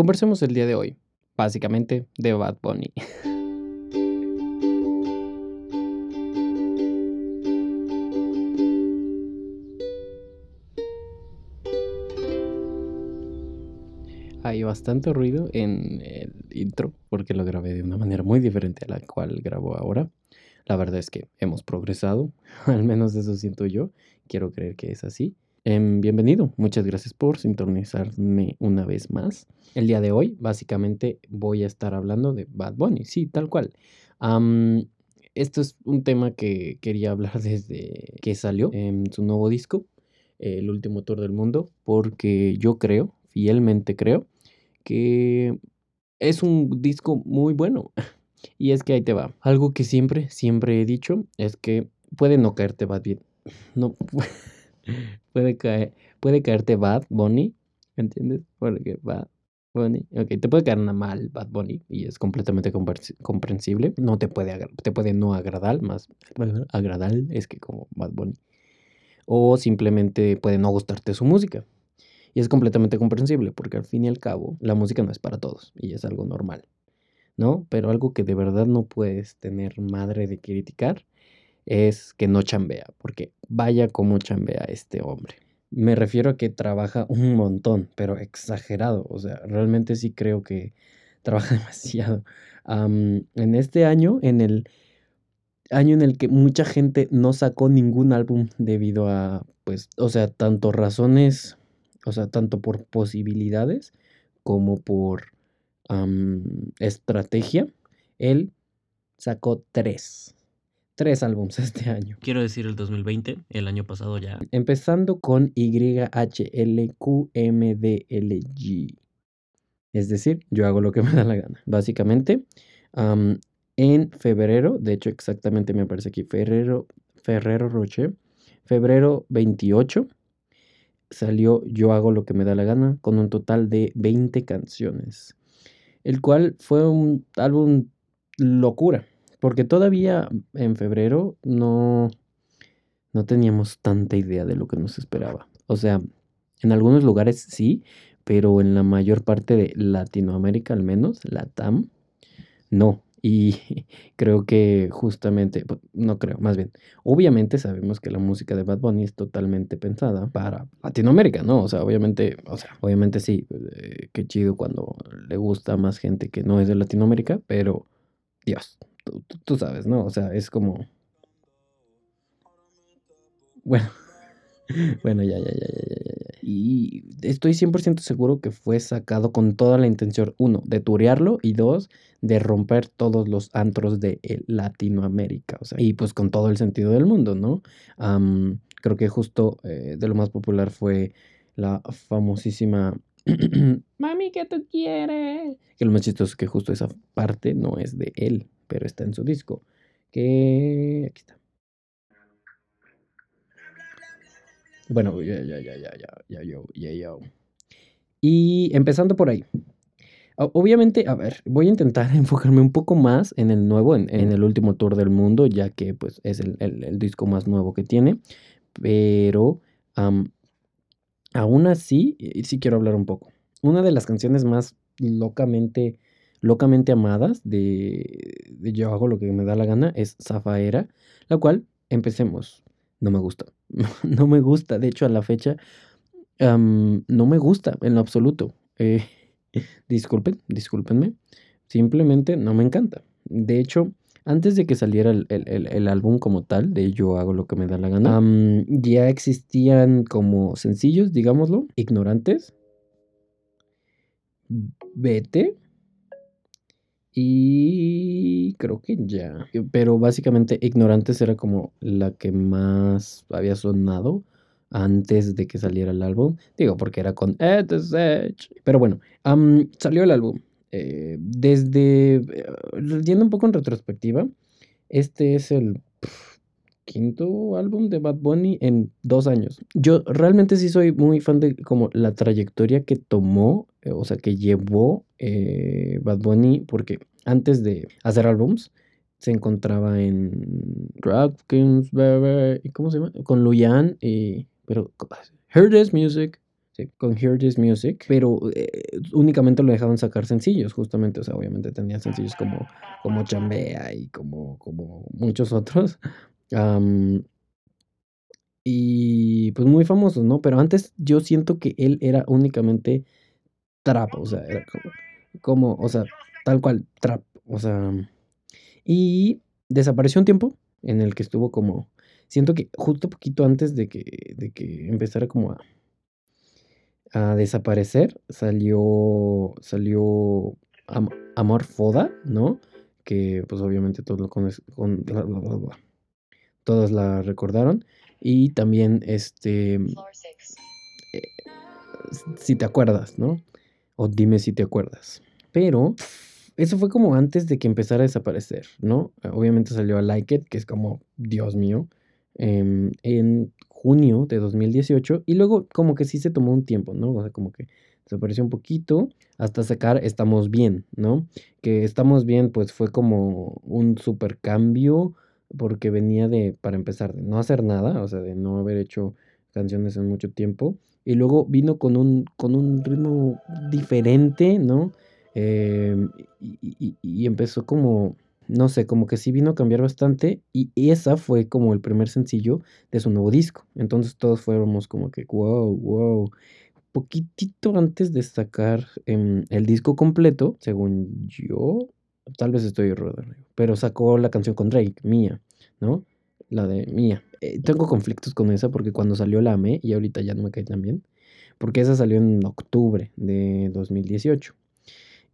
Conversemos el día de hoy, básicamente, de Bad Bunny. Hay bastante ruido en el intro porque lo grabé de una manera muy diferente a la cual grabo ahora. La verdad es que hemos progresado, al menos eso siento yo. Quiero creer que es así. Em, bienvenido, muchas gracias por sintonizarme una vez más. El día de hoy, básicamente, voy a estar hablando de Bad Bunny, sí, tal cual. esto es un tema que quería hablar desde que salió en su nuevo disco, El último tour del mundo, porque yo creo, fielmente creo, que es un disco muy bueno. Y es que ahí te va. Algo que siempre, siempre he dicho es que puede no caerte Bad bien. No. puede, caer, puede caerte Bad Bunny, ¿entiendes? Porque Bad Bunny, ok, te puede caer nada mal Bad Bunny y es completamente comprensible. No te puede, te puede no agradar, más agradar es que como Bad Bunny. O simplemente puede no gustarte su música. Y es completamente comprensible porque al fin y al cabo la música no es para todos y es algo normal, ¿no? Pero algo que de verdad no puedes tener madre de criticar es que no chambea, porque vaya como chambea este hombre. Me refiero a que trabaja un montón, pero exagerado. O sea, realmente sí creo que trabaja demasiado. en este año, en el año en el que mucha gente no sacó ningún álbum debido a, pues, o sea, tanto razones, o sea, tanto por posibilidades como por estrategia, él sacó tres tres álbums este año. Quiero decir el 2020, el año pasado ya. Empezando con YHLQMDLG. Es decir, yo hago lo que me da la gana. Básicamente, en febrero, de hecho exactamente me aparece aquí, febrero, Ferrero Roche, febrero 28, salió Yo hago lo que me da la gana con un total de 20 canciones. El cual fue un álbum locura. Porque todavía en febrero no, no teníamos tanta idea de lo que nos esperaba. O sea, en algunos lugares sí, pero en la mayor parte de Latinoamérica al menos, la TAM, no. Y creo que justamente, no creo, más bien, obviamente sabemos que la música de Bad Bunny es totalmente pensada para Latinoamérica, ¿no? O sea, obviamente, o sea, obviamente sí, eh, qué chido cuando le gusta a más gente que no es de Latinoamérica, pero Dios, tú, sabes, ¿no? O sea, es como... Bueno, bueno, ya, ya, ya, ya, ya. Y estoy 100% seguro que fue sacado con toda la intención, uno, de turearlo y dos, de romper todos los antros de Latinoamérica. O sea, y pues con todo el sentido del mundo, ¿no? creo que justo eh, de lo más popular fue la famosísima Mami, ¿qué tú quieres? Que lo más chistoso es que justo esa parte no es de él pero está en su disco. Que aquí está. Bueno, ya, ya, ya, ya, ya, ya, ya, yo. Y empezando por ahí. Obviamente, a ver, voy a intentar enfocarme un poco más en el nuevo, en, el último tour del mundo, ya que pues es el, disco más nuevo que tiene. Pero aún así, sí quiero hablar un poco. Una de las canciones más locamente locamente amadas de, Yo hago lo que me da la gana es Zafaera, la cual, empecemos, no me gusta. no me gusta, de hecho a la fecha no me gusta en lo absoluto. Eh, disculpen, discúlpenme, simplemente no me encanta. De hecho, antes de que saliera el, álbum como tal, de Yo hago lo que me da la gana, ya existían como sencillos, digámoslo, ignorantes. Vete, y creo que ya. Pero básicamente Ignorantes era como la que más había sonado antes de que saliera el álbum. Digo, porque era con Pero bueno, salió el álbum. Eh, desde. Eh, yendo un poco en retrospectiva, este es el quinto álbum de Bad Bunny en dos años. Yo realmente sí soy muy fan de como la trayectoria que tomó, eh, o sea, que llevó eh, Bad Bunny, porque antes de hacer álbums se encontraba en Baby, ¿cómo se llama? Con Luyan, y, pero Hear This Music, con Hear This Music, pero eh, únicamente lo dejaban sacar sencillos, justamente, o sea, obviamente tenía sencillos como, como Chambea y como, como muchos otros. y pues muy famosos, ¿no? Pero antes yo siento que él era únicamente trap, o sea, era como, como o sea, tal cual, trap, o sea, y desapareció un tiempo en el que estuvo como, siento que justo poquito antes de que, de que empezara como a, a desaparecer, salió, salió Amor Foda, ¿no? Que pues obviamente todos lo conocen, con, todos la recordaron. Y también este, eh, si te acuerdas, ¿no? O dime si te acuerdas. Pero eso fue como antes de que empezara a desaparecer, ¿no? Obviamente salió a Like It, que es como, Dios mío, em, en junio de 2018. Y luego como que sí se tomó un tiempo, ¿no? O sea, como que desapareció un poquito hasta sacar Estamos Bien, ¿no? Que Estamos Bien pues fue como un super cambio porque venía de, para empezar, de no hacer nada, o sea, de no haber hecho canciones en mucho tiempo. Y luego vino con un, con un ritmo diferente, ¿no? Em, y, empezó como, no sé, como que sí vino a cambiar bastante. Y esa fue como el primer sencillo de su nuevo disco. Entonces todos fuéramos como que, wow, wow. Poquitito antes de sacar em, el disco completo, según yo, tal vez estoy errado, pero sacó la canción con Drake, Mía, ¿no? La de Mía. Eh, tengo conflictos con esa porque cuando salió la amé y ahorita ya no me cae tan bien. Porque esa salió en octubre de 2018.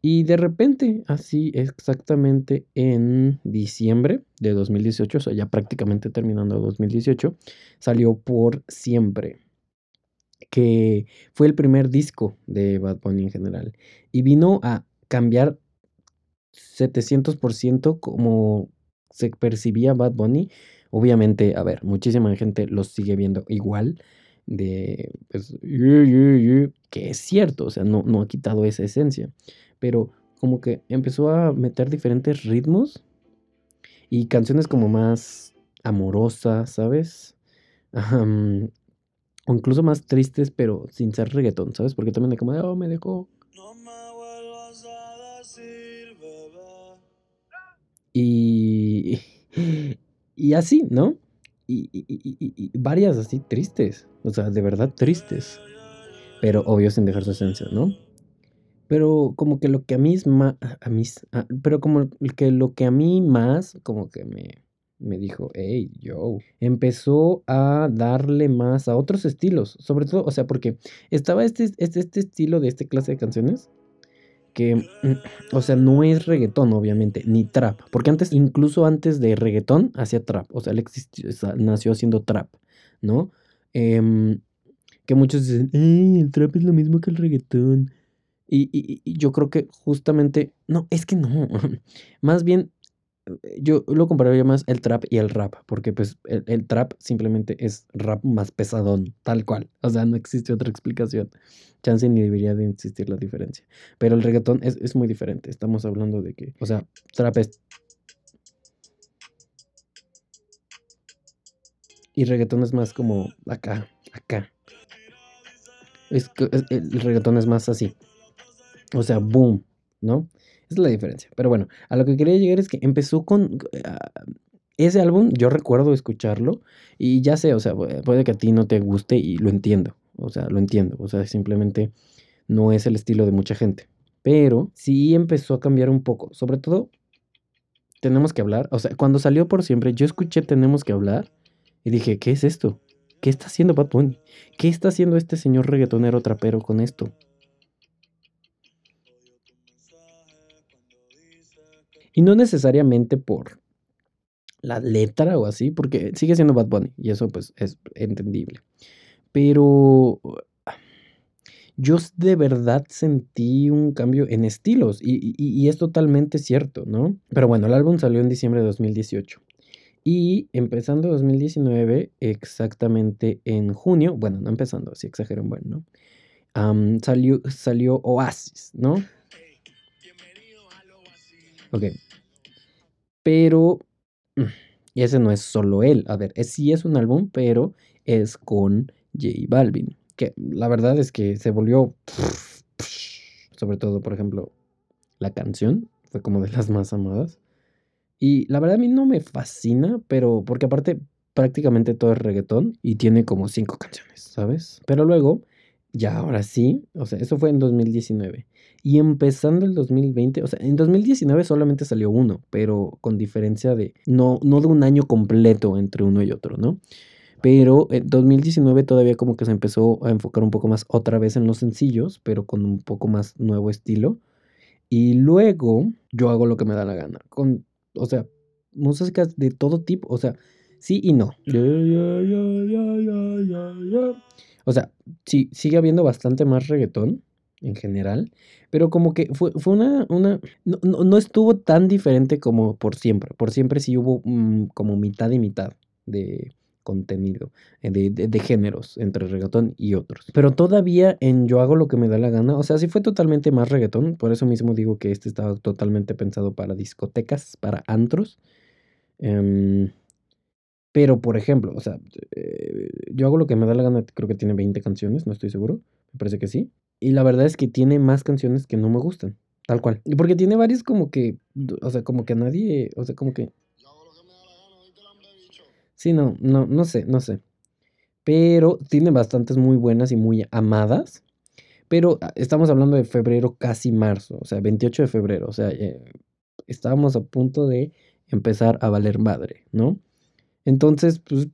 Y de repente, así exactamente en diciembre de 2018, o sea, ya prácticamente terminando 2018, salió Por Siempre, que fue el primer disco de Bad Bunny en general. Y vino a cambiar 700% como se percibía Bad Bunny. Obviamente, a ver, muchísima gente lo sigue viendo igual de, pues, que es cierto, o sea, no, no ha quitado esa esencia, pero como que empezó a meter diferentes ritmos y canciones como más amorosas, ¿sabes? o incluso más tristes, pero sin ser reggaetón, ¿sabes? Porque también de como oh, me dejó Y, y así, ¿no? Y, varias así tristes, o sea, de verdad tristes, pero obvio sin dejar su esencia, ¿no? Pero como que lo que a mí más, a mí, pero como que lo que a mí más, como que me, me dijo, hey, yo, empezó a darle más a otros estilos, sobre todo, o sea, porque estaba este, este, este estilo de esta clase de canciones que, mm, o sea, no es reggaetón, obviamente, ni trap, porque antes, incluso antes de reggaetón, hacía trap, o sea, él nació haciendo trap, ¿no? Em, que muchos dicen, el trap es lo mismo que el reggaetón. Y, y, yo creo que justamente, no, es que no, más bien yo lo compararía más el trap y el rap, porque pues el, trap simplemente es rap más pesadón, tal cual. O sea, no existe otra explicación. Chance ni debería de existir la diferencia. Pero el reggaetón es, es muy diferente. Estamos hablando de que, o sea, trap es... Y reggaetón es más como acá, acá. Es, el reggaetón es más así. O sea, boom, ¿no? Es la diferencia. Pero bueno, a lo que quería llegar es que empezó con... Ah, ese álbum, yo recuerdo escucharlo y ya sé, o sea, puede que a ti no te guste y lo entiendo. O sea, lo entiendo. O sea, simplemente no es el estilo de mucha gente. Pero sí empezó a cambiar un poco. Sobre todo, tenemos que hablar. O sea, cuando salió por siempre, yo escuché Tenemos que hablar y dije, ¿qué es esto? ¿Qué está haciendo Bad Bunny? ¿Qué está haciendo este señor reggaetonero trapero con esto? Y no necesariamente por la letra o así, porque sigue siendo Bad Bunny y eso pues es entendible. Pero yo de verdad sentí un cambio en estilos y, es totalmente cierto, ¿no? Pero bueno, el álbum salió en diciembre de 2018. Y empezando 2019, exactamente en junio, bueno, no empezando, así exagero bueno, ¿no? salió, salió Oasis, ¿no? Ok, pero mm, ese no es solo él. A ver, sí es un álbum, pero es con J Balvin. que la verdad es que se volvió, sobre todo, por ejemplo, la canción fue como de las más amadas. Y la verdad a mí no me fascina, pero porque aparte prácticamente todo es reggaetón y tiene como cinco canciones, ¿sabes? Pero luego, ya ahora sí, o sea, eso fue en 2019. Y empezando el 2020, o sea, en 2019 solamente salió uno, pero con diferencia de, no, no de un año completo entre uno y otro, ¿no? Pero en 2019 todavía como que se empezó a enfocar un poco más otra vez en los sencillos, pero con un poco más nuevo estilo. Y luego yo hago lo que me da la gana. Con, o sea, músicas de todo tipo. O sea, sí y no. O sea, sí, sigue habiendo bastante más reggaetón en general. Pero como que fue, fue una, una no, no, estuvo tan diferente como por siempre. Por siempre sí hubo mm, como mitad y mitad de, contenido eh, de, géneros entre reggaetón y otros. Pero todavía en Yo hago lo que me da la gana, o sea, sí fue totalmente más reggaetón, por eso mismo digo que este estaba totalmente pensado para discotecas, para antros. Em, pero, por ejemplo, o sea, eh, Yo hago lo que me da la gana, creo que tiene 20 canciones, no estoy seguro, me parece que sí. Y la verdad es que tiene más canciones que no me gustan, tal cual. Porque tiene varias como que, o sea, como que nadie, o sea, como que Sí, no, no, no sé, no sé. Pero tiene bastantes muy buenas y muy amadas. Pero ah, estamos hablando de febrero, casi marzo, o sea, 28 de febrero, o sea, eh, estábamos a punto de empezar a valer madre, ¿no? Entonces, pues,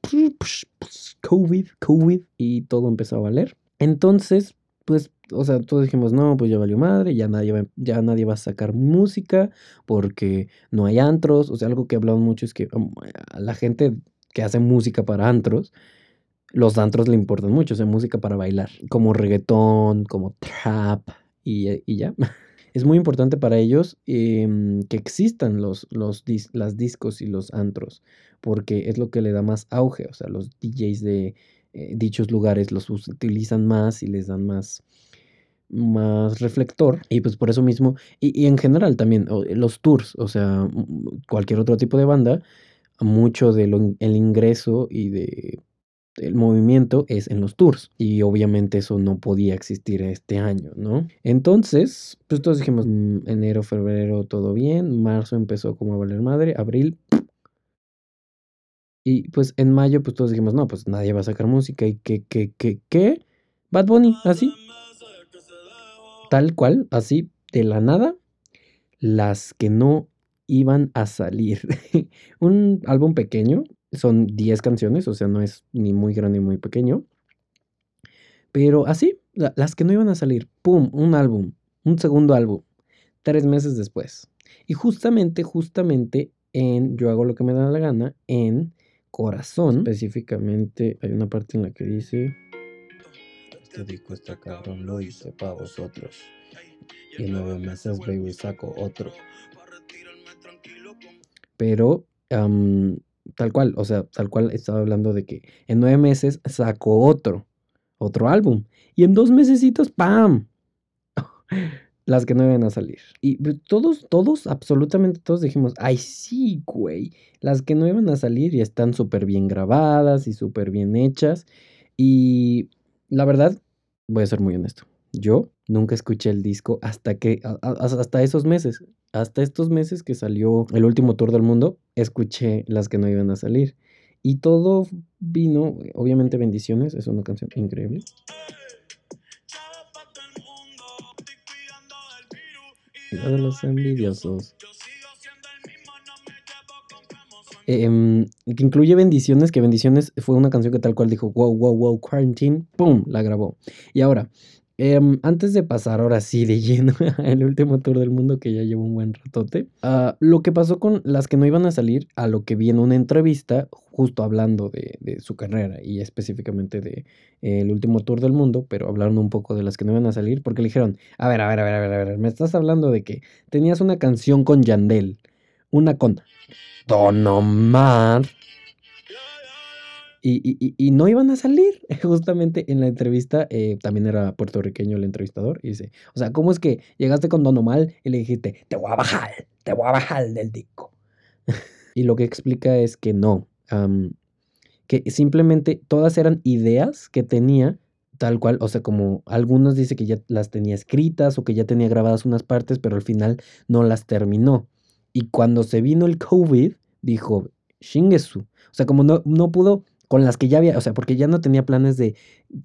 COVID, COVID, y todo empezó a valer. Entonces, pues, o sea, todos dijimos, no, pues ya valió madre, ya nadie va, ya nadie va a sacar música porque no hay antros, o sea, algo que hablamos mucho es que um, a la gente que hacen música para antros, los antros le importan mucho, o sea, música para bailar, como reggaetón, como trap y, eh, ya. Es muy importante para ellos em, que existan los, los las discos y los antros, porque es lo que le da más auge, o sea, los DJs de eh, dichos lugares los utilizan más y les dan más, más reflector y pues por eso mismo y, y en general también los tours o sea cualquier otro tipo de banda mucho del el ingreso y de el movimiento es en los tours y obviamente eso no podía existir este año, ¿no? Entonces, pues todos dijimos mm, enero, febrero, todo bien, marzo empezó como a valer madre, abril y pues en mayo pues todos dijimos, no, pues nadie va a sacar música y que, que, que, que, Bad Bunny, así, tal cual, así, de la nada, las que no iban a salir. un álbum pequeño, son 10 canciones, o sea, no es ni muy grande ni muy pequeño. Pero así, las que no iban a salir, ¡pum! Un álbum, un segundo álbum, tres meses después. Y justamente, justamente en Yo hago lo que me da la gana, en Corazón, específicamente hay una parte en la que dice... Este disco está cabrón, lo hice para vosotros. Y en nueve meses, baby, saco otro. Pero tal cual, o sea, tal cual estaba hablando de que en nueve meses sacó otro, otro álbum. Y en dos mesecitos, ¡pam! Las que no iban a salir. Y pues, todos, todos, absolutamente todos dijimos, ay, sí, güey. Las que no iban a salir y están súper bien grabadas y súper bien hechas. Y la verdad, voy a ser muy honesto. Yo nunca escuché el disco hasta que, hasta esos meses, hasta estos meses que salió el último tour del mundo, escuché las que no iban a salir. Y todo vino, obviamente bendiciones, es una canción increíble. de los envidiosos. Em, que incluye Bendiciones, que Bendiciones fue una canción que tal cual dijo, wow, wow, wow, quarantine, ¡pum! La grabó. Y ahora, Em, antes de pasar ahora sí de lleno el último tour del mundo que ya llevo un buen ratote, ah, lo que pasó con las que no iban a salir, a lo que vi en una entrevista, justo hablando de, su carrera y específicamente de el último tour del mundo, pero hablando un poco de las que no iban a salir, porque le dijeron, a ver, a ver, a ver, a ver, a ver, me estás hablando de que tenías una canción con Yandel, una con Don Omar y, no iban a salir. Justamente en la entrevista, eh, también era puertorriqueño el entrevistador, y dice, o sea, ¿cómo es que llegaste con Don Omar y le dijiste, te voy a bajar, te voy a bajar del disco? y lo que explica es que no, que simplemente todas eran ideas que tenía tal cual, o sea, como algunos dice que ya las tenía escritas o que ya tenía grabadas unas partes, pero al final no las terminó. Y cuando se vino el COVID, dijo, Shingesu. O sea, como no, no pudo con las que ya había, o sea, porque ya no tenía planes de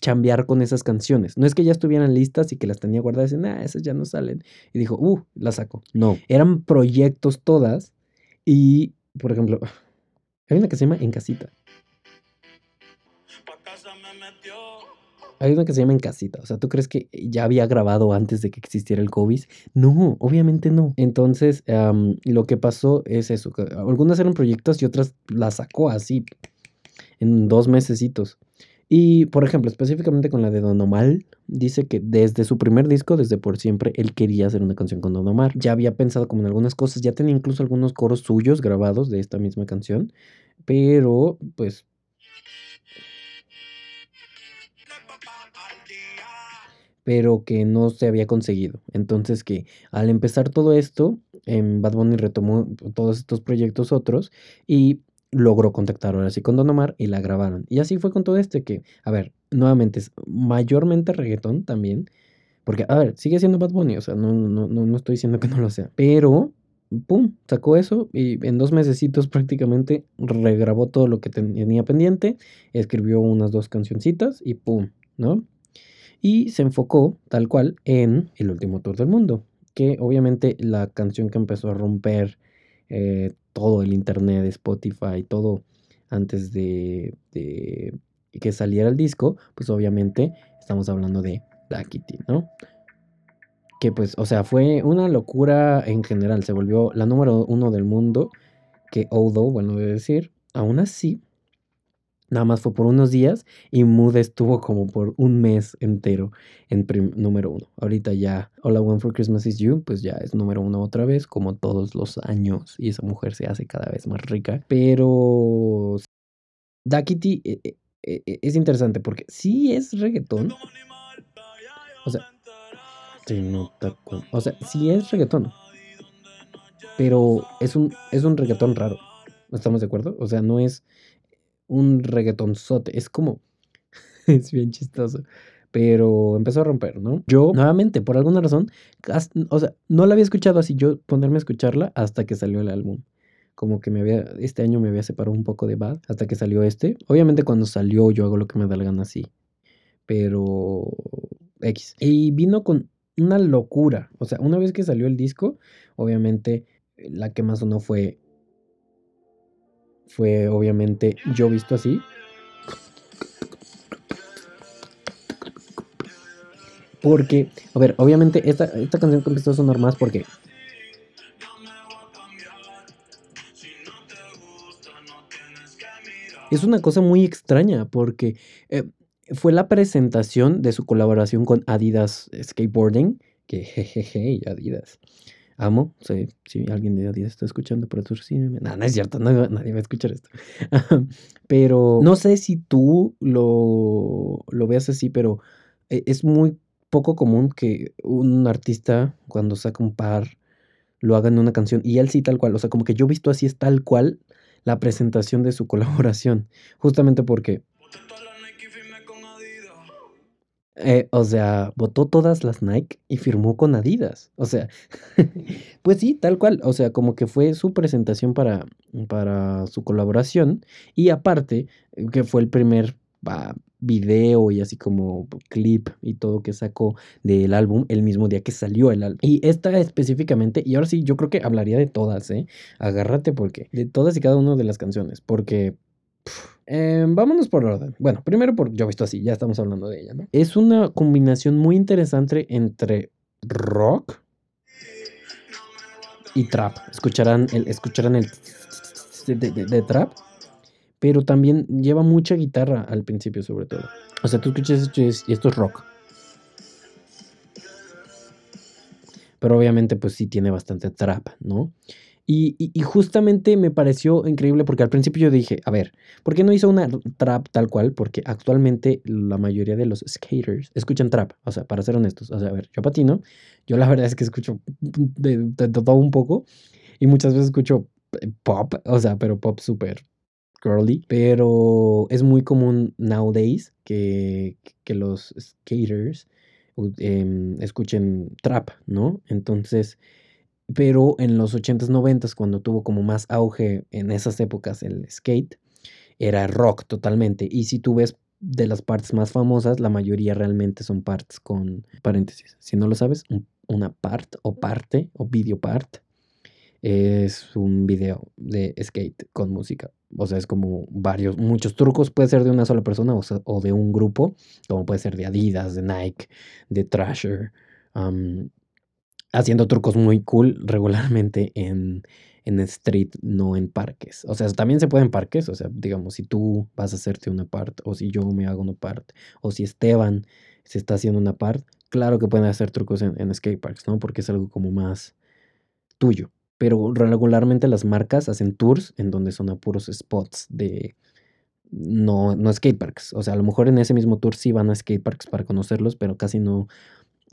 chambear con esas canciones. No es que ya estuvieran listas y que las tenía guardadas y nah, esas ya no salen. Y dijo, uh, las saco. No, eran proyectos todas y, por ejemplo, hay una que se llama En Casita. Hay una que se llama En Casita. O sea, ¿tú crees que ya había grabado antes de que existiera el COVID? No, obviamente no. Entonces, lo que pasó es eso. algunas eran proyectos y otras las sacó así, en dos mesecitos. Y, por ejemplo, específicamente con la de Don Omar, dice que desde su primer disco, desde por siempre, él quería hacer una canción con Don Omar. Ya había pensado como en algunas cosas, ya tenía incluso algunos coros suyos grabados de esta misma canción, pero pues pero que no se había conseguido. Entonces que al empezar todo esto, en Bad Bunny retomó todos estos proyectos otros y logró contactar ahora sí con Don Omar y la grabaron. Y así fue con todo este que, a ver, nuevamente es mayormente reggaetón también, porque, a ver, sigue siendo Bad Bunny, o sea, no, no, no, no estoy diciendo que no lo sea, pero, ¡pum!, sacó eso y en dos mesecitos prácticamente regrabó todo lo que tenía pendiente, escribió unas dos cancioncitas y ¡pum!, ¿no? y se enfocó tal cual en El último tour del mundo, que obviamente la canción que empezó a romper eh, todo el internet, Spotify, todo antes de, que saliera el disco, pues obviamente estamos hablando de Black Kitty, ¿no? Que pues, o sea, fue una locura en general, se volvió la número uno del mundo, que although, bueno, de decir, aún así, Nada más fue por unos días y Mood estuvo como por un mes entero en número uno. Ahorita ya All I Want for Christmas is You, pues ya es número uno otra vez, como todos los años. Y esa mujer se hace cada vez más rica. Pero Dakiti eh, eh, eh, es interesante porque sí es reggaetón. O sea, o sea, sí es reggaetón. Pero es un, es un reggaetón raro. ¿Estamos de acuerdo? O sea, no es un reggaetonzote. Es como. es bien chistoso. Pero empezó a romper, ¿no? Yo, nuevamente, por alguna razón, o sea, no la había escuchado así, yo ponerme a escucharla hasta que salió el álbum. Como que me había, este año me había separado un poco de Bad hasta que salió este. Obviamente cuando salió yo hago lo que me da la gana así. Pero X. Y vino con una locura. O sea, una vez que salió el disco, obviamente la que más sonó fue fue obviamente yo visto así. Porque, a ver, obviamente esta, esta canción empezó a sonar más porque... Es una cosa muy extraña porque eh, fue la presentación de su colaboración con Adidas Skateboarding, que jejeje, Adidas amo. si alguien de Adidas está escuchando, pero sí, No, no es cierto, nadie va a escuchar esto. pero no sé si tú lo, lo veas así, pero e, es muy poco común que un artista, cuando saca un par, lo haga en una canción. Y él sí, tal cual. O sea, como que yo he visto así es tal cual la presentación de su colaboración. Justamente porque eh, o sea, votó todas las Nike y firmó con Adidas. O sea, pues sí, tal cual. O sea, como que fue su presentación para, para su colaboración. Y aparte, que fue el primer video y así como clip y todo que sacó del álbum el mismo día que salió el álbum. Y esta específicamente, y ahora sí, yo creo que hablaría de todas, ¿eh? Agárrate porque, de todas y cada una de las canciones. Porque Em, vámonos por orden. Bueno, primero por Yo visto así, ya estamos hablando de ella, ¿no? Es una combinación muy interesante entre rock y trap. Escucharán el, escucharán el de, trap, pero también lleva mucha guitarra al principio, sobre todo. O sea, tú escuchas esto y esto es rock. Pero obviamente, pues sí tiene bastante trap, ¿no? Y, justamente me pareció increíble porque al principio yo dije, a ver, ¿por qué no hizo una trap tal cual? Porque actualmente la mayoría de los skaters escuchan trap, o sea, para ser honestos, o sea, a ver, yo patino, yo la verdad es que escucho de, todo un poco y muchas veces escucho eh, pop, o sea, pero pop súper girly, pero es muy común nowadays que, que los skaters em, escuchen trap, ¿no? Entonces, pero en los 80s, 90s, cuando tuvo como más auge en esas épocas el skate, era rock totalmente. Y si tú ves de las partes más famosas, la mayoría realmente son parts con paréntesis. Si no lo sabes, una part o parte o video part es un video de skate con música. O sea, es como varios, muchos trucos. Puede ser de una sola persona o, de un grupo, como puede ser de Adidas, de Nike, de Thrasher, haciendo trucos muy cool regularmente en, en street, no en parques. O sea, también se puede en parques. O sea, digamos, si tú vas a hacerte una part, o si yo me hago una part, o si Esteban se está haciendo una part, claro que pueden hacer trucos en, en skate parks, ¿no? Porque es algo como más tuyo. Pero regularmente las marcas hacen tours en donde son a puros spots de, no, no skateparks. O sea, a lo mejor en ese mismo tour sí van a skateparks para conocerlos, pero casi no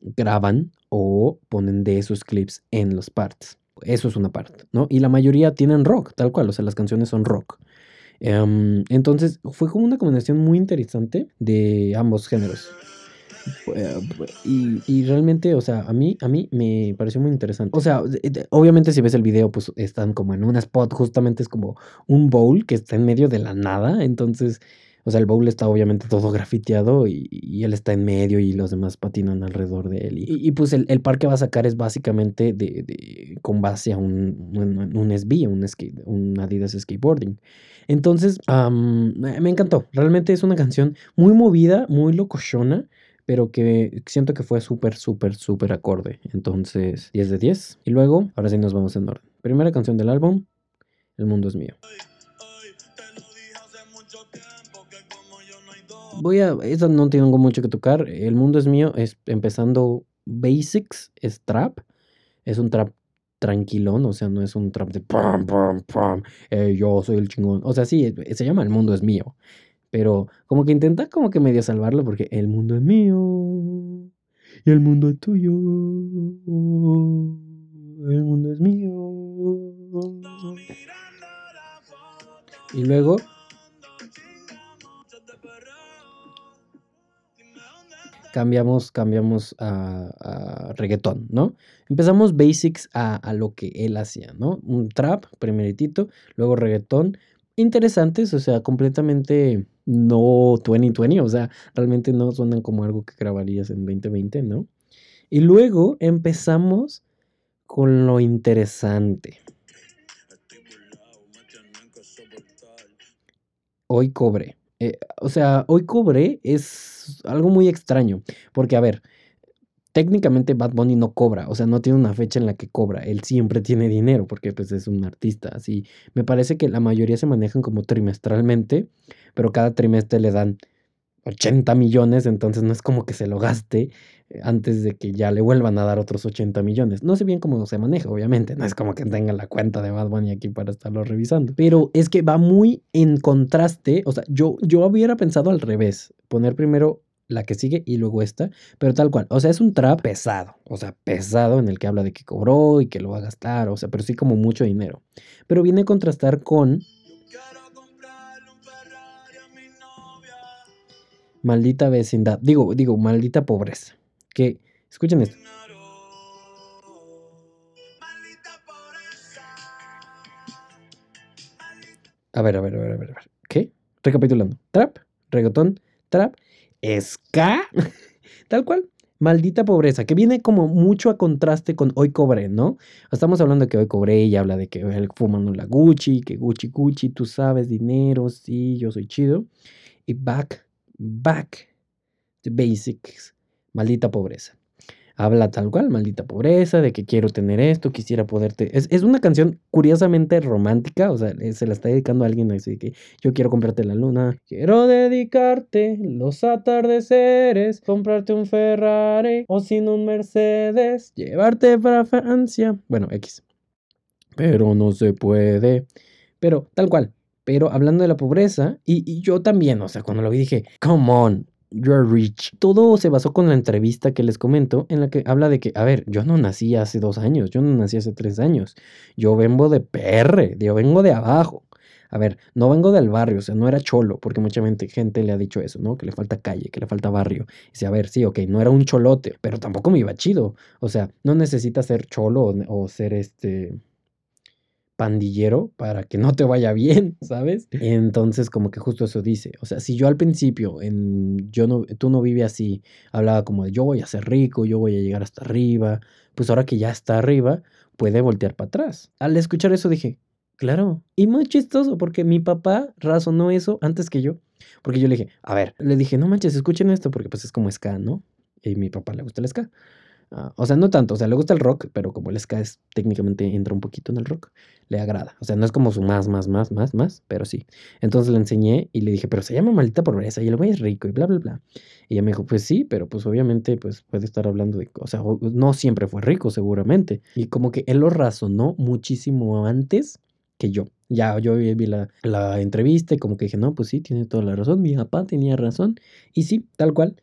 graban o ponen de esos clips en los parts. Eso es una parte, ¿no? Y la mayoría tienen rock, tal cual, o sea, las canciones son rock. Em, entonces, fue como una combinación muy interesante de ambos géneros. Y, y, realmente, o sea, a mí, a mí me pareció muy interesante. O sea, obviamente si ves el video, pues están como en un spot, justamente es como un bowl que está en medio de la nada. Entonces, o sea, el bowl está obviamente todo grafiteado y, él está en medio y los demás patinan alrededor de él. Y, pues el, el, par que va a sacar es básicamente de, de con base a un, un, un SB, un, skate, un Adidas Skateboarding. Entonces, me encantó. Realmente es una canción muy movida, muy locochona pero que siento que fue súper, súper, súper acorde. Entonces, 10 de 10. Y luego, ahora sí nos vamos en orden. Primera canción del álbum, El mundo es mío. Voy a, esa no tengo mucho que tocar. El mundo es mío, es empezando Basics, es trap. Es un trap tranquilón, o sea, no es un trap de pam, pam, pam, eh, yo soy el chingón. O sea, sí, se llama El mundo es mío. Pero como que intenta como que medio salvarlo porque el mundo es mío y el mundo es tuyo. El mundo es mío. Y luego cambiamos, cambiamos a, reggaetón, ¿no? Empezamos basics a, a, lo que él hacía, ¿no? Un trap, primeritito, luego reggaetón, interesantes, o sea, completamente no 2020, o sea, realmente no suenan como algo que grabarías en 2020, ¿no? Y luego empezamos con lo interesante. Hoy cobré. Eh, o sea, hoy cobré es algo muy extraño, porque a ver, técnicamente Bad Bunny no cobra, o sea, no tiene una fecha en la que cobra, él siempre tiene dinero porque pues es un artista, así. Me parece que la mayoría se manejan como trimestralmente, pero cada trimestre le dan 80 millones, entonces no es como que se lo gaste eh, antes de que ya le vuelvan a dar otros 80 millones. No sé bien cómo se maneja, obviamente, no es como que tenga la cuenta de Bad Bunny aquí para estarlo revisando, pero es que va muy en contraste, o sea, yo, yo hubiera pensado al revés, poner primero la que sigue y luego esta, pero tal cual. O sea, es un trap pesado, o sea, pesado en el que habla de que cobró y que lo va a gastar, o sea, pero sí como mucho dinero. Pero viene a contrastar con... Maldita vecindad, digo, digo, maldita pobreza. Que, escuchen esto. A ver, a ver, a ver, a ver, a ver. ¿Qué? Recapitulando. Trap, reggaetón, trap ska, tal cual. Maldita pobreza, que viene como mucho a contraste con hoy cobré, ¿no? Estamos hablando de que hoy cobré y habla de que él fumando la Gucci, que Gucci, Gucci, tú sabes, dinero, sí, yo soy chido. Y back, back, the basics, maldita pobreza habla tal cual, maldita pobreza, de que quiero tener esto, quisiera poderte... Es, una canción curiosamente romántica, o sea, eh, se la está dedicando a alguien así que yo quiero comprarte la luna, quiero dedicarte los atardeceres, comprarte un Ferrari o sin un Mercedes, llevarte para Francia. Bueno, X. Pero no se puede. Pero tal cual. Pero hablando de la pobreza, y, yo también, o sea, cuando lo vi dije, come on, You're Rich. Todo se basó con la entrevista que les comento, en la que habla de que, a ver, yo no nací hace dos años, yo no nací hace tres años. Yo vengo de PR, yo vengo de abajo. a ver, no vengo del barrio, o sea, no era cholo, porque mucha gente, le ha dicho eso, ¿no? Que le falta calle, que le falta barrio. Dice, a ver, sí, ok, no era un cholote, pero tampoco me iba chido. O sea, no necesita ser cholo o, ser este pandillero para que no te vaya bien, ¿sabes? Entonces, como que justo eso dice. O sea, si yo al principio, en, yo no, tú no vives así, hablaba como de yo voy a ser rico, yo voy a llegar hasta arriba, pues ahora que ya está arriba, puede voltear para atrás. Al escuchar eso dije, claro, y muy chistoso porque mi papá razonó eso antes que yo. Porque yo le dije, a ver, le dije, no manches, escuchen esto porque pues es como ska, ¿no? Y a mi papá le gusta el ska. Ah, o sea, no tanto, o sea, le gusta el rock, pero como el ska es técnicamente entra un poquito en el rock, le agrada. O sea, no es como su más, más, más, más, más, pero sí. Entonces le enseñé y le dije, pero se llama Maldita Pobreza y el güey es rico y bla, bla, bla. Y ella me dijo, pues sí, pero pues obviamente pues puede estar hablando de, o sea, no siempre fue rico seguramente. Y como que él lo razonó muchísimo antes que yo. Ya yo vi la, la entrevista y como que dije, no, pues sí, tiene toda la razón, mi papá tenía razón. Y sí, tal cual.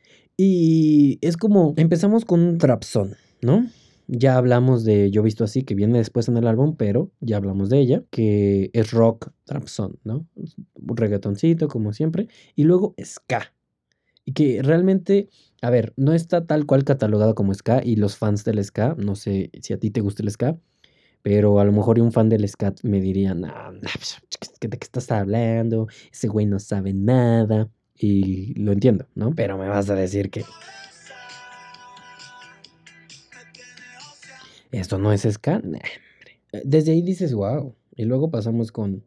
Y es como, empezamos con un trapson, ¿no? Ya hablamos de Yo Visto Así, que viene después en el álbum, pero ya hablamos de ella, que es rock trapson, ¿no? Un reggaetoncito, como siempre. Y luego ska. Y que realmente, a ver, no está tal cual catalogado como ska. Y los fans del ska, no sé si a ti te gusta el ska, pero a lo mejor un fan del ska me diría, pues, ¿de qué estás hablando? Ese güey no sabe nada. Y lo entiendo, ¿no? Pero me vas a decir que... Esto no es ska. Desde ahí dices, wow. Y luego pasamos con...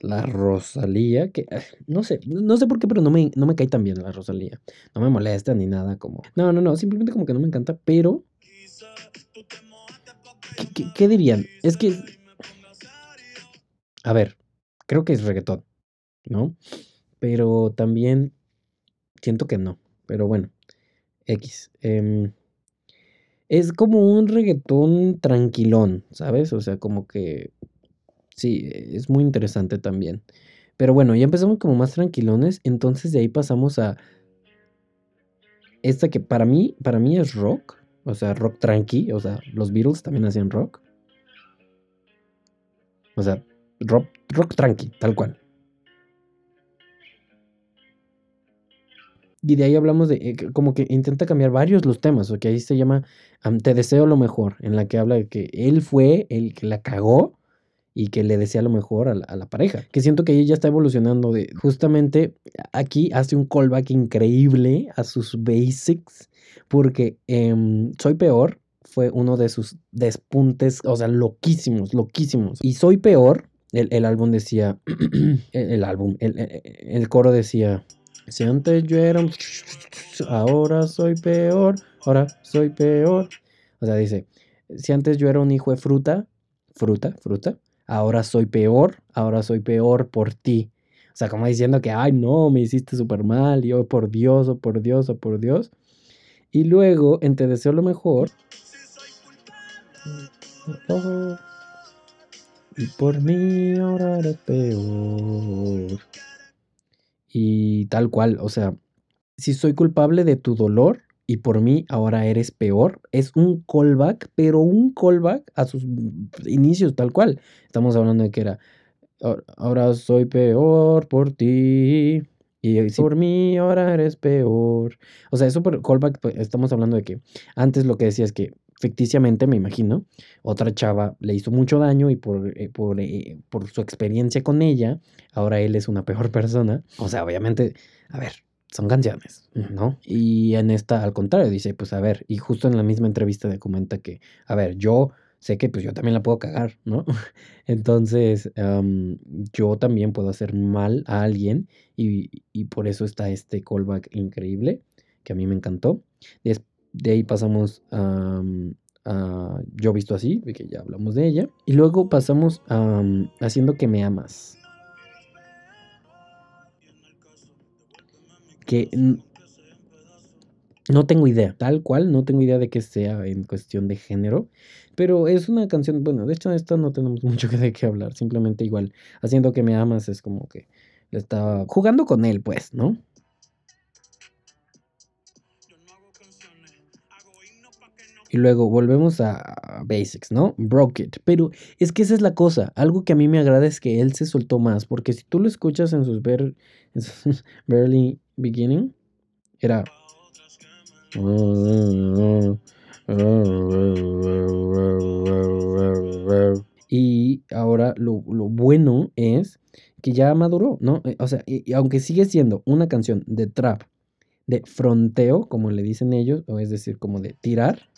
La Rosalía, que no sé, no sé por qué, pero no me, no me cae tan bien la Rosalía. No me molesta ni nada como... No, no, no, simplemente como que no me encanta, pero... ¿Qué, qué dirían? Es que... A ver, creo que es reggaetón. ¿No? Pero también siento que no. Pero bueno, X. Em, es como un reggaetón tranquilón, ¿sabes? O sea, como que sí, es muy interesante también. Pero bueno, ya empezamos como más tranquilones, entonces de ahí pasamos a esta que para mí, para mí es rock, o sea, rock tranqui, o sea, los Beatles también hacían rock. O sea, rock, rock tranqui, tal cual. Y de ahí hablamos de eh, como que intenta cambiar varios los temas, o que ahí se llama Te deseo lo mejor, en la que habla de que él fue el que la cagó y que le desea lo mejor a la, pareja. Que siento que ella ya está evolucionando de justamente aquí hace un callback increíble a sus basics, porque em, Soy Peor fue uno de sus despuntes, o sea, loquísimos, loquísimos. Y Soy Peor, el, álbum decía, el, álbum, el coro decía... Si antes yo era un... Ahora soy peor, ahora soy peor. O sea, dice, si antes yo era un hijo de fruta, fruta, fruta, ahora soy peor, ahora soy peor por ti. O sea, como diciendo que, ay, no, me hiciste súper mal, y oh, por Dios, oh, por Dios, oh, por Dios. Y luego, en Te deseo lo mejor. y por mí ahora eres peor y tal cual, o sea, si soy culpable de tu dolor y por mí ahora eres peor, es un callback, pero un callback a sus inicios tal cual. Estamos hablando de que era, ahora soy peor por ti. Y por mí ahora eres peor. O sea, eso por callback, pues, estamos hablando de que antes lo que decía es que ficticiamente, me imagino, otra chava le hizo mucho daño y por, eh, eh, por, su experiencia con ella, ahora él es una peor persona. O sea, obviamente, a ver, son canciones, ¿no? Y en esta, al contrario, dice, pues a ver, y justo en la misma entrevista le comenta que, a ver, yo sé que pues yo también la puedo cagar, ¿no? Entonces, yo también puedo hacer mal a alguien y, y, por eso está este callback increíble que a mí me encantó. De ahí pasamos a, Yo visto así, que ya hablamos de ella. Y luego pasamos a Haciendo que me amas. Que no tengo idea, tal cual, no tengo idea de qué sea en cuestión de género, pero es una canción, bueno, de hecho esto no tenemos mucho de qué hablar, simplemente igual, haciendo que me amas es como que le estaba jugando con él, pues, ¿no? Y luego volvemos a Basics, ¿no? Broke It. Pero es que esa es la cosa. Algo que a mí me agrada es que él se soltó más. Porque si tú lo escuchas en sus, ver, en sus Barely Beginning, era. Y ahora lo, lo bueno es que ya maduró, ¿no? O sea, y, aunque sigue siendo una canción de trap, de fronteo, como le dicen ellos, o es decir, como de tirar.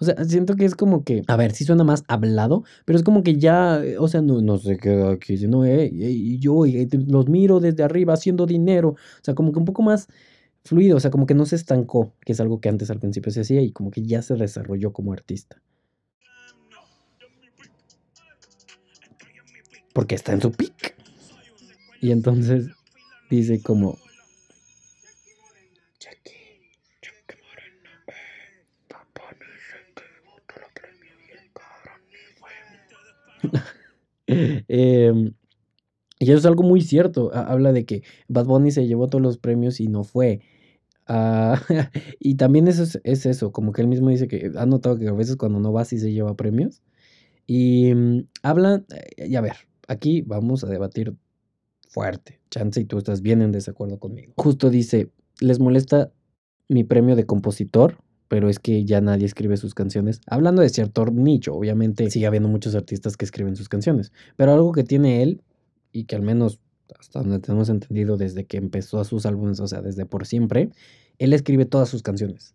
O sea, siento que es como que, a ver, sí suena más hablado, pero es como que ya, o sea, no, no se queda aquí, sino, eh, y yo los miro desde arriba haciendo dinero, o sea, como que un poco más fluido, o sea, como que no se estancó, que es algo que antes al principio se hacía y como que ya se desarrolló como artista. Porque está en su pick. Y entonces dice como... eh, y eso es algo muy cierto. Habla de que Bad Bunny se llevó todos los premios y no fue. Ah, y también eso es, eso, como que él mismo dice que ha notado que a veces cuando no va sí se lleva premios. Y mm, habla, eh, y a ver, aquí vamos a debatir fuerte. Chance y tú estás bien en desacuerdo conmigo. Justo dice, les molesta mi premio de compositor, pero es que ya nadie escribe sus canciones. Hablando de cierto nicho, obviamente sigue habiendo muchos artistas que escriben sus canciones, pero algo que tiene él y que al menos hasta donde tenemos entendido desde que empezó a sus álbumes, o sea, desde por siempre, él escribe todas sus canciones.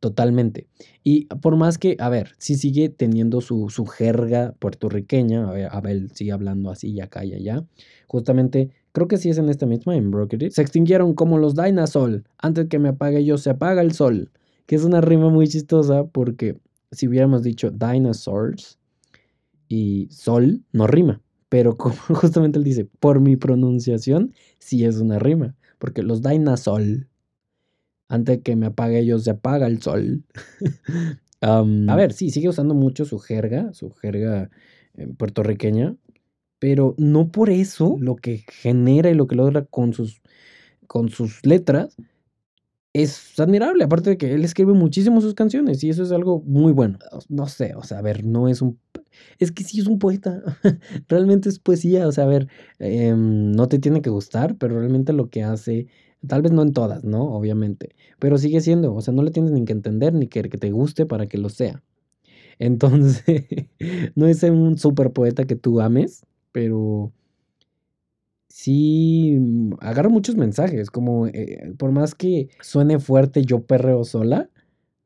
Totalmente. Y por más que, a ver, sí sigue teniendo su, su jerga puertorriqueña, a ver, Abel sigue hablando así y acá y allá. Justamente, creo que sí es en esta misma, en Brokerage. Se extinguieron como los dinosaurs. Antes que me apague yo, se apaga el sol. Que es una rima muy chistosa porque si hubiéramos dicho dinosaurs y sol, no rima. Pero como justamente él dice, por mi pronunciación, sí es una rima. Porque los dinosaurs antes que me apague ellos, se apaga el sol. a ver, sí, sigue usando mucho su jerga, su jerga eh, puertorriqueña, pero no por eso lo que genera y lo que logra con sus, con sus letras es admirable. Aparte de que él escribe muchísimo sus canciones y eso es algo muy bueno. No sé, o sea, a ver, no es un... Es que sí es un poeta. realmente es poesía. O sea, a ver, em, no te tiene que gustar, pero realmente lo que hace Tal vez no en todas, ¿no? Obviamente. Pero sigue siendo, o sea, no le tienes ni que entender ni que, que te guste para que lo sea. Entonces, no es un super poeta que tú ames, pero sí mm, agarra muchos mensajes, como eh, por más que suene fuerte yo perreo sola,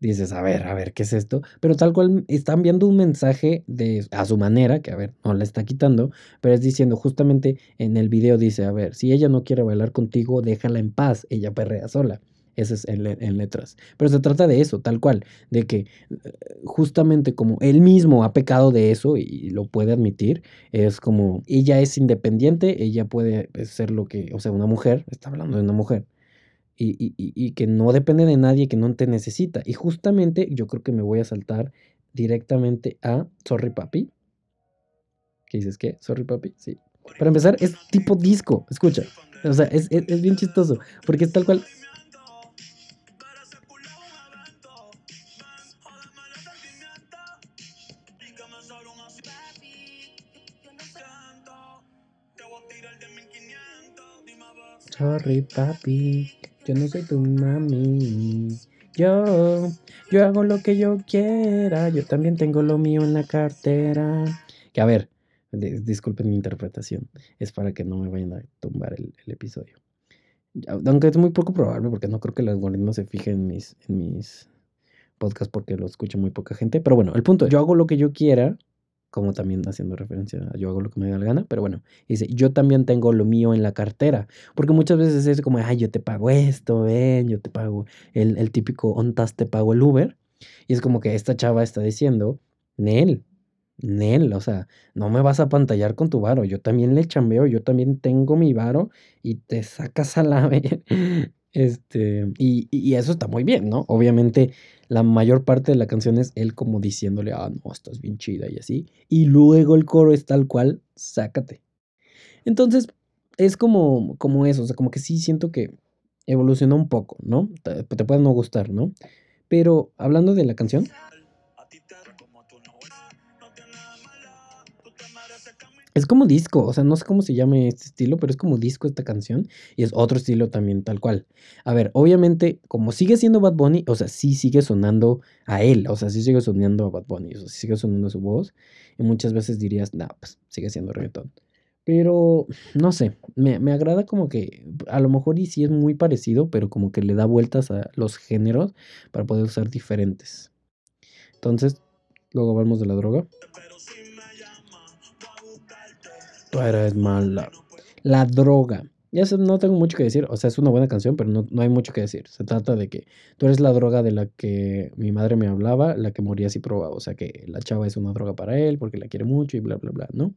dices, a ver, a ver, ¿qué es esto? Pero tal cual están viendo un mensaje de a su manera, que a ver, no la está quitando, pero es diciendo justamente en el video dice, a ver, si ella no quiere bailar contigo, déjala en paz, ella perrea sola. Eso es en, en, letras. Pero se trata de eso, tal cual, de que eh, justamente como él mismo ha pecado de eso y lo puede admitir, es como ella es independiente, ella puede ser lo que, o sea, una mujer, está hablando de una mujer, y, que no depende de nadie, que no te necesita. Y justamente yo creo que me voy a saltar directamente a Sorry Papi. ¿Qué dices qué? Sorry Papi, sí. Para empezar, es tipo disco, escucha. O sea, es, es bien chistoso, porque es tal cual. Sorry, papi. Yo no soy tu mami. Yo, yo hago lo que yo quiera. Yo también tengo lo mío en la cartera. Que a ver, disculpen mi interpretación. Es para que no me vayan a tumbar el, episodio. Aunque es muy poco probable porque no creo que el algoritmo se fije en mis, en mis podcasts porque lo escucha muy poca gente. Pero bueno, el punto yo hago lo que yo quiera como también haciendo referencia a yo hago lo que me da la gana, pero bueno, dice, yo también tengo lo mío en la cartera, porque muchas veces es como, ay, yo te pago esto, ven, yo te pago el, el típico ontas te pago el Uber, y es como que esta chava está diciendo, Nel, Nel, o sea, no me vas a pantallar con tu varo, yo también le chambeo, yo también tengo mi varo y te sacas a la. Este, y, y, eso está muy bien, ¿no? Obviamente la mayor parte de la canción es él como diciéndole, ah, no, estás bien chida y así. Y luego el coro es tal cual, sácate. Entonces, es como, como eso, o sea, como que sí siento que evolucionó un poco, ¿no? Te, te puede no gustar, ¿no? Pero hablando de la canción, Es como disco, o sea, no sé cómo se llame este estilo, pero es como disco esta canción y es otro estilo también tal cual. A ver, obviamente, como sigue siendo Bad Bunny, o sea, sí sigue sonando a él, o sea, sí sigue sonando a Bad Bunny, o sea, sí sigue sonando a su voz y muchas veces dirías, no, pues sigue siendo reggaetón. Pero, no sé, me, me agrada como que a lo mejor y sí es muy parecido, pero como que le da vueltas a los géneros para poder usar diferentes. Entonces, luego hablamos de la droga. Tú eres mala. La droga. Ya no tengo mucho que decir. O sea, es una buena canción, pero no, no hay mucho que decir. Se trata de que tú eres la droga de la que mi madre me hablaba, la que moría si probaba. O sea, que la chava es una droga para él porque la quiere mucho y bla, bla, bla, ¿no?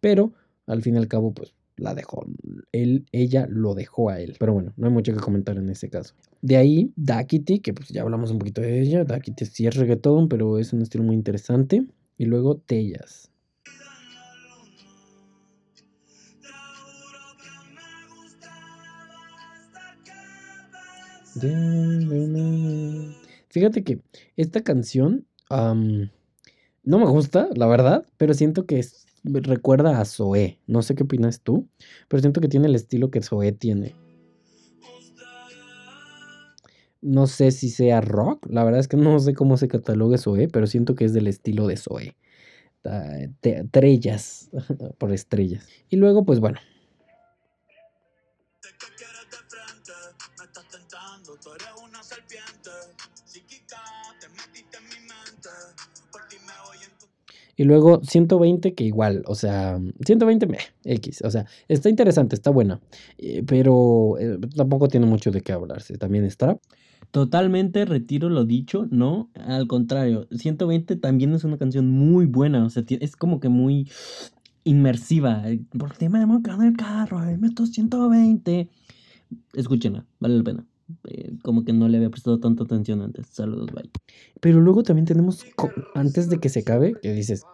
Pero al fin y al cabo, pues la dejó. Él, ella lo dejó a él. Pero bueno, no hay mucho que comentar en este caso. De ahí, Dakiti, que pues ya hablamos un poquito de ella. Dakiti sí es reggaetón, pero es un estilo muy interesante. Y luego Tellas. Fíjate que esta canción no me gusta, la verdad, pero siento que recuerda a Zoé. No sé qué opinas tú, pero siento que tiene el estilo que Zoé tiene. No sé si sea rock, la verdad es que no sé cómo se cataloga Zoé, pero siento que es del estilo de Zoé. Estrellas, por estrellas. Y luego, pues bueno, Y luego 120 que igual, o sea, 120 me, X, o sea, está interesante, está buena, eh, pero eh, tampoco tiene mucho de qué hablarse, también está. Totalmente retiro lo dicho, no, al contrario, 120 también es una canción muy buena, o sea, es como que muy inmersiva, eh, porque me en el carro, me meto 120. Escúchenla, vale la pena. Como que no le había prestado tanta atención antes. Saludos, bye. Pero luego también tenemos, antes de que se acabe, que dices,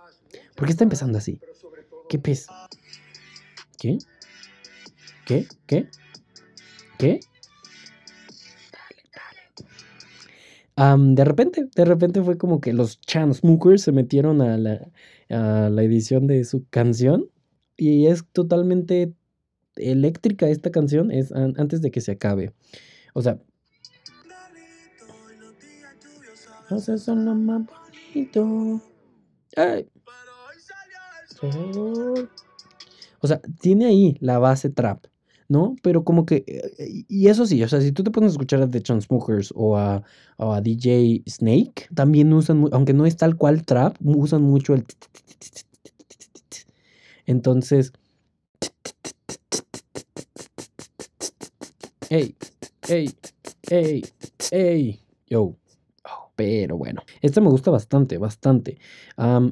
¿por qué está empezando así? ¿Qué pez? ¿Qué? ¿Qué? ¿Qué? ¿Qué? de repente, de repente fue como que los Chainsmokers se metieron a la, a la edición de su canción y es totalmente eléctrica esta canción, es antes de que se acabe. O sea, Haces son lo más bonito. O sea, tiene ahí la base trap, ¿no? Pero como que. Eh, y eso sí, o sea, si tú te pones a escuchar a The Chainsmokers o a, o a DJ Snake, también usan, aunque no es tal cual trap, usan mucho el. Entonces. Ey, ey, ey, ey, yo. Pero bueno, esta me gusta bastante, bastante.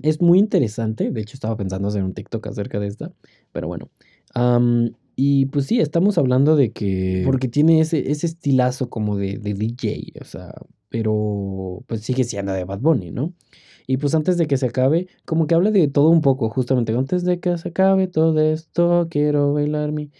es muy interesante. De hecho, estaba pensando hacer un TikTok acerca de esta. Pero bueno. y pues sí, estamos hablando de que. Porque tiene ese, ese estilazo como de, de DJ. O sea, pero pues sigue siendo de Bad Bunny, ¿no? Y pues antes de que se acabe, como que habla de todo un poco, justamente. Antes de que se acabe todo esto, quiero bailar mi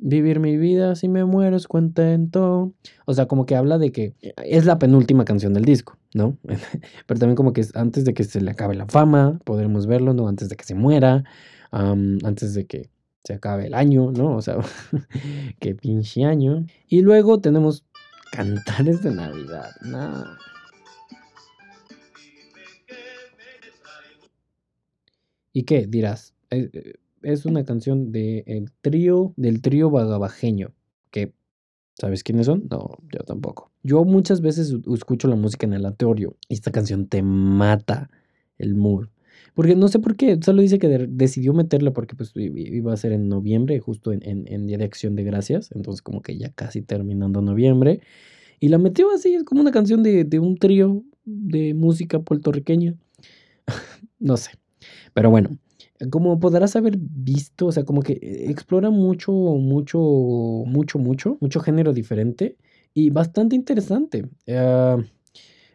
Vivir mi vida si me muero es contento. O sea, como que habla de que es la penúltima canción del disco, ¿no? Pero también como que es antes de que se le acabe la fama, podremos verlo, ¿no? Antes de que se muera, antes de que se acabe el año, ¿no? O sea, qué pinche año. Y luego tenemos cantares de Navidad, ¿no? ¿Y qué dirás? Eh, eh, es una canción de el trío, del trío vagabajeño, que ¿sabes quiénes son? No, yo tampoco. Yo muchas veces escucho la música en el aleatorio y esta canción te mata el mood. Porque no sé por qué, solo dice que decidió meterla porque pues iba a ser en noviembre, justo en, Día de Acción de Gracias, entonces como que ya casi terminando noviembre. Y la metió así, es como una canción de, de un trío de música puertorriqueña. no sé. Pero bueno, como podrás haber visto, o sea, como que eh, explora mucho, mucho, mucho, mucho, mucho género diferente y bastante interesante. Ah,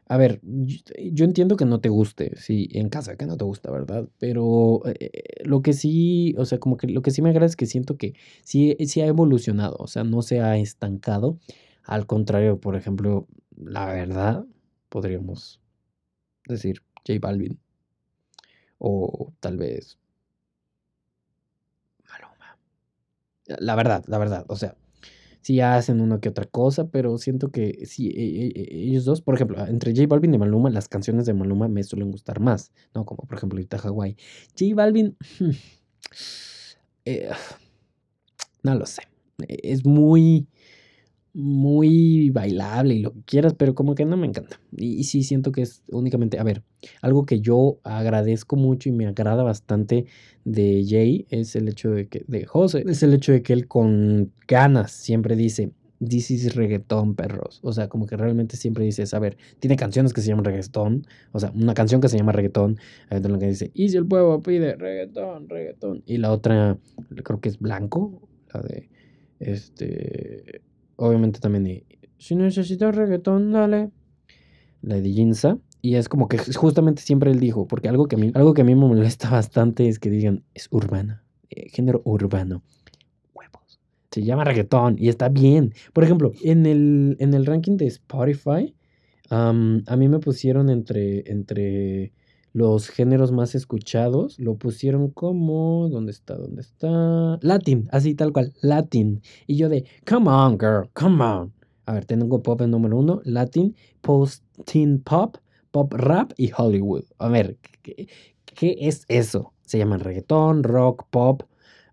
A ver, yo, entiendo que no te guste, sí, en casa que no te gusta, ¿verdad? Pero eh, lo que sí, o sea, como que lo que sí me agrada es que siento que sí, sí ha evolucionado, o sea, no se ha estancado. Al contrario, por ejemplo, la verdad, podríamos decir J Balvin. O tal vez Maluma. La verdad, la verdad, o sea, sí hacen una que otra cosa, pero siento que sí, e, e, e, ellos dos, por ejemplo, entre J Balvin y Maluma, las canciones de Maluma me suelen gustar más, ¿no? Como por ejemplo ahorita Hawaii. J Balvin, eh, no lo sé, es muy muy bailable y lo que quieras, pero como que no me encanta. Y, sí siento que es únicamente, a ver, algo que yo agradezco mucho y me agrada bastante de Jay es el hecho de que, de José, es el hecho de que él con ganas siempre dice, this is reggaetón, perros. O sea, como que realmente siempre dice, a ver, tiene canciones que se llaman reggaetón, o sea, una canción que se llama reggaetón, en la que dice, y si el pueblo pide reggaetón, reggaetón. Y la otra, creo que es blanco, la de, este obviamente también, si necesitas reggaetón, dale. La de Jinza. Y es como que justamente siempre él dijo, porque algo que a mí, algo que a mí me molesta bastante es que digan, es urbana, eh, género urbano. Huevos. Se llama reggaetón y está bien. Por ejemplo, en el, en el ranking de Spotify, a mí me pusieron entre, entre los géneros más escuchados lo pusieron como, ¿dónde está? ¿Dónde está? Latin, así tal cual, Latin. Y yo de, come on, girl, come on. A ver, tengo pop en número uno, Latin, post-teen pop, pop rap y Hollywood. A ver, ¿qué, qué es eso? Se llaman reggaetón, rock, pop,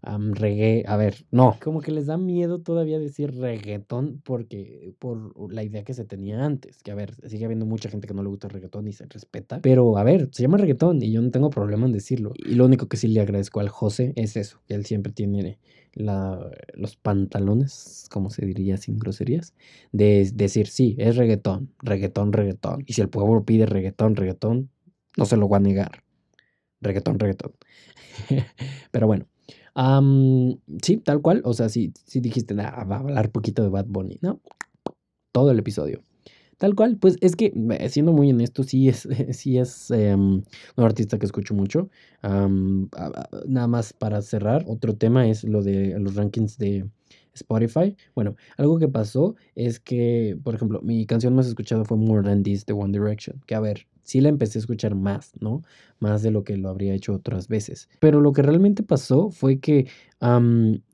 reggae, a ver, no, como que les da miedo todavía decir reggaetón porque por la idea que se tenía antes, que a ver, sigue habiendo mucha gente que no le gusta el reggaetón y se respeta, pero a ver, se llama reggaetón y yo no tengo problema en decirlo. Y lo único que sí le agradezco al José es eso, que él siempre tiene la, los pantalones, como se diría sin groserías, de decir, sí, es reggaetón, reggaetón, reggaetón. Y si el pueblo pide reggaetón, reggaetón, no se lo va a negar. Reggaetón, reggaetón. pero bueno, sí, tal cual. O sea, si sí dijiste, va a hablar poquito de Bad Bunny, ¿no? Todo el episodio. Tal cual, pues es que, siendo muy honesto, sí es, sí es em, un artista que escucho mucho. nada más para cerrar, otro tema es lo de los rankings de Spotify. Bueno, algo que pasó es que, por ejemplo, mi canción más escuchada fue More Than This de One Direction. Que a ver, sí la empecé a escuchar más, ¿no? Más de lo que lo habría hecho otras veces. Pero lo que realmente pasó fue que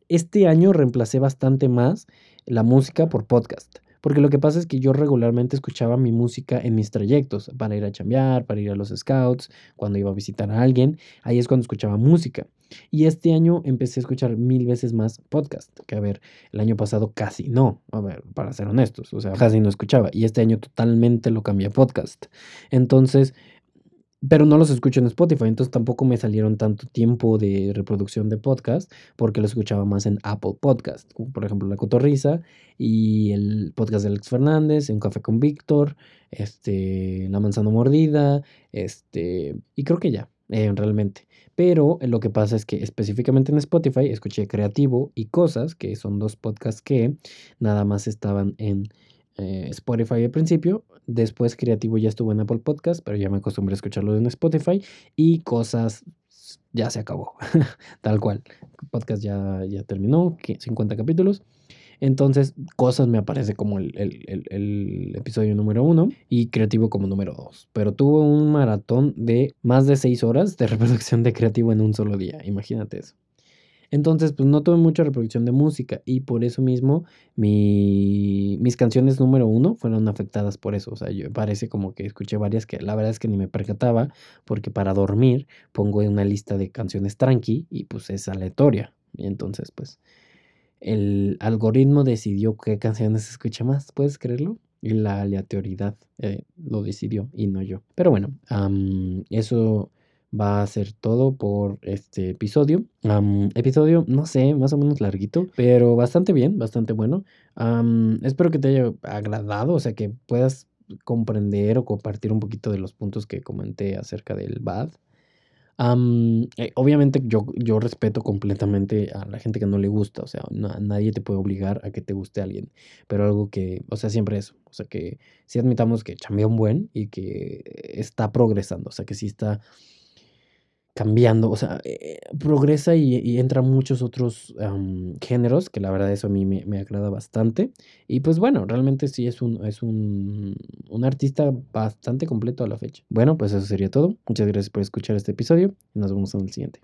este año reemplacé bastante más la música por podcast. Porque lo que pasa es que yo regularmente escuchaba mi música en mis trayectos, para ir a chambear, para ir a los scouts, cuando iba a visitar a alguien, ahí es cuando escuchaba música. Y este año empecé a escuchar mil veces más podcast, que a ver, el año pasado casi no, a ver, para ser honestos, o sea, casi no escuchaba. Y este año totalmente lo cambié a podcast. Entonces, pero no los escucho en Spotify, entonces tampoco me salieron tanto tiempo de reproducción de podcast porque lo escuchaba más en Apple Podcast, como por ejemplo La Cotorrisa y el podcast de Alex Fernández, Un Café con Víctor, este, La Manzana Mordida, este, y creo que ya, eh, realmente. Pero lo que pasa es que específicamente en Spotify escuché Creativo y Cosas, que son dos podcasts que nada más estaban en eh, Spotify al principio. Después Creativo ya estuvo en Apple Podcast, pero ya me acostumbré a escucharlo en Spotify. Y cosas ya se acabó. Tal cual. El podcast ya, ya terminó, 50 capítulos. Entonces, Cosas me aparece como el, el, episodio número uno y Creativo como número dos. Pero tuvo un maratón de más de seis horas de reproducción de Creativo en un solo día. Imagínate eso. Entonces, pues no tuve mucha reproducción de música y por eso mismo mis canciones número uno fueron afectadas por eso. O sea, yo parece como que escuché varias que la verdad es que ni me percataba porque para dormir pongo una lista de canciones tranqui y pues es aleatoria. Y entonces, pues el algoritmo decidió qué canciones escucha más, ¿puedes creerlo? Y la aleatoriedad eh, lo decidió y no yo. Pero bueno, eso va a ser todo por este episodio. episodio, no sé, más o menos larguito, pero bastante bien, bastante bueno. espero que te haya agradado, o sea, que puedas comprender o compartir un poquito de los puntos que comenté acerca del BAD. eh, obviamente yo, yo respeto completamente a la gente que no le gusta, o sea, nadie te puede obligar a que te guste alguien, pero algo que, o sea, siempre eso, o sea, que si admitamos que chambea un buen y que está progresando, o sea, que sí está cambiando, o sea, eh, progresa y, entra muchos otros géneros, que la verdad eso a mí me, agrada bastante. Y pues bueno, realmente sí es un, es un, un artista bastante completo a la fecha. Bueno, pues eso sería todo. Muchas gracias por escuchar este episodio y nos vemos en el siguiente.